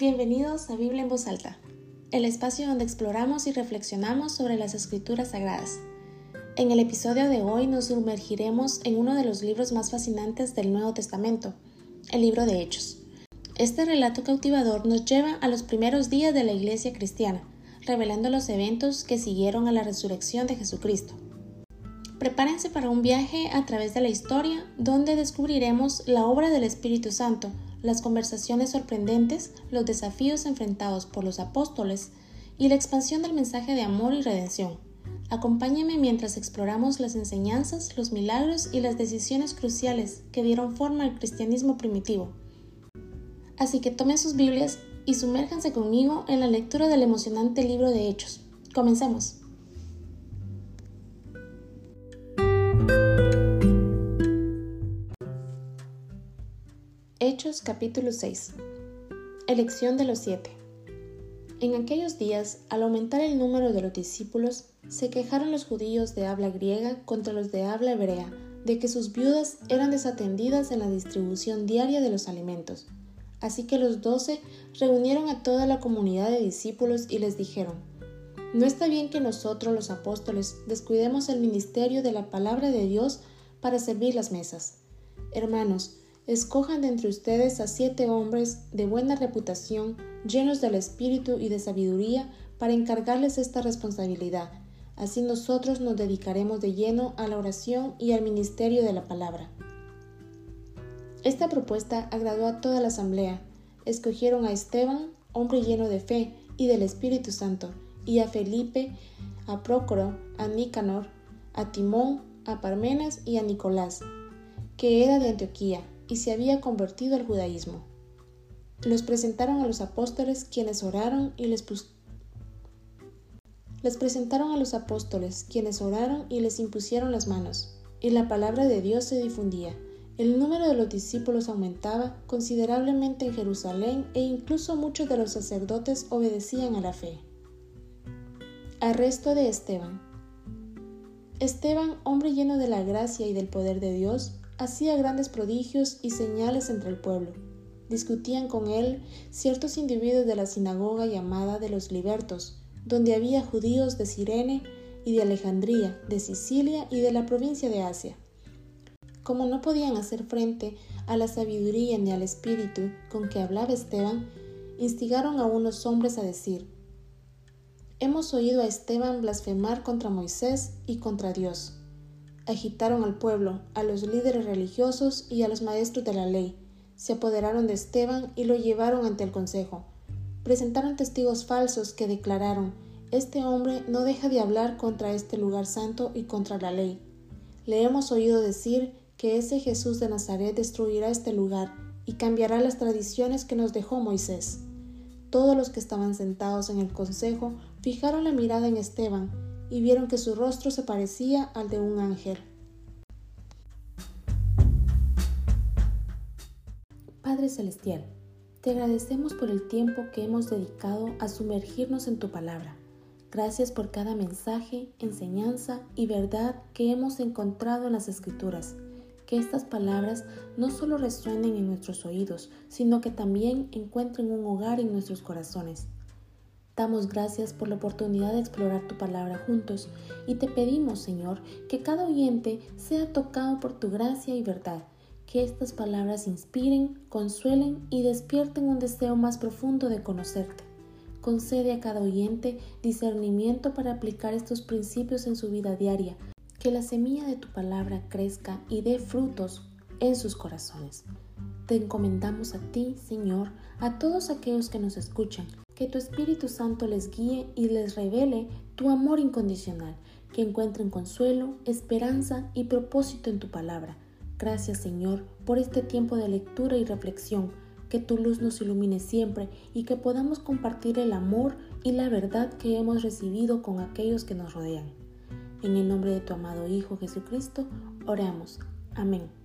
Bienvenidos a Biblia en voz alta, el espacio donde exploramos y reflexionamos sobre las escrituras sagradas. En el episodio de hoy nos sumergiremos en uno de los libros más fascinantes del Nuevo Testamento, el libro de Hechos. Este relato cautivador nos lleva a los primeros días de la iglesia cristiana, revelando los eventos que siguieron a la resurrección de Jesucristo. Prepárense para un viaje a través de la historia donde descubriremos la obra del Espíritu Santo, las conversaciones sorprendentes, los desafíos enfrentados por los apóstoles y la expansión del mensaje de amor y redención. Acompáñenme mientras exploramos las enseñanzas, los milagros y las decisiones cruciales que dieron forma al cristianismo primitivo. Así que tomen sus Biblias y sumérjanse conmigo en la lectura del emocionante libro de Hechos. Comencemos. Hechos capítulo 6 Elección de los siete En aquellos días, al aumentar el número de los discípulos, se quejaron los judíos de habla griega contra los de habla hebrea de que sus viudas eran desatendidas en la distribución diaria de los alimentos. Así que los doce reunieron a toda la comunidad de discípulos y les dijeron, No está bien que nosotros los apóstoles descuidemos el ministerio de la palabra de Dios para servir las mesas. Hermanos, escojan de entre ustedes a siete hombres de buena reputación, llenos del espíritu y de sabiduría, para encargarles esta responsabilidad. Así nosotros nos dedicaremos de lleno a la oración y al ministerio de la palabra. Esta propuesta agradó a toda la asamblea. Escogieron a Esteban, hombre lleno de fe y del Espíritu Santo, y a Felipe, a Prócoro, a Nicanor, a Timón, a Parmenas y a Nicolás, que era de Antioquía y se había convertido al judaísmo. Los presentaron a los apóstoles quienes oraron y les les presentaron a los apóstoles quienes oraron y les impusieron las manos, y la palabra de Dios se difundía. El número de los discípulos aumentaba considerablemente en Jerusalén e incluso muchos de los sacerdotes obedecían a la fe. Arresto de Esteban. Esteban, hombre lleno de la gracia y del poder de Dios, hacía grandes prodigios y señales entre el pueblo. Discutían con él ciertos individuos de la sinagoga llamada de los libertos, donde había judíos de Sirene y de Alejandría, de Sicilia y de la provincia de Asia. Como no podían hacer frente a la sabiduría ni al espíritu con que hablaba Esteban, instigaron a unos hombres a decir, Hemos oído a Esteban blasfemar contra Moisés y contra Dios agitaron al pueblo, a los líderes religiosos y a los maestros de la ley. Se apoderaron de Esteban y lo llevaron ante el consejo. Presentaron testigos falsos que declararon, Este hombre no deja de hablar contra este lugar santo y contra la ley. Le hemos oído decir que ese Jesús de Nazaret destruirá este lugar y cambiará las tradiciones que nos dejó Moisés. Todos los que estaban sentados en el consejo fijaron la mirada en Esteban, y vieron que su rostro se parecía al de un ángel. Padre Celestial, te agradecemos por el tiempo que hemos dedicado a sumergirnos en tu palabra. Gracias por cada mensaje, enseñanza y verdad que hemos encontrado en las Escrituras. Que estas palabras no solo resuenen en nuestros oídos, sino que también encuentren un hogar en nuestros corazones. Damos gracias por la oportunidad de explorar tu palabra juntos y te pedimos, Señor, que cada oyente sea tocado por tu gracia y verdad, que estas palabras inspiren, consuelen y despierten un deseo más profundo de conocerte. Concede a cada oyente discernimiento para aplicar estos principios en su vida diaria, que la semilla de tu palabra crezca y dé frutos en sus corazones. Te encomendamos a ti, Señor, a todos aquellos que nos escuchan que tu Espíritu Santo les guíe y les revele tu amor incondicional, que encuentren consuelo, esperanza y propósito en tu palabra. Gracias Señor por este tiempo de lectura y reflexión, que tu luz nos ilumine siempre y que podamos compartir el amor y la verdad que hemos recibido con aquellos que nos rodean. En el nombre de tu amado Hijo Jesucristo, oramos. Amén.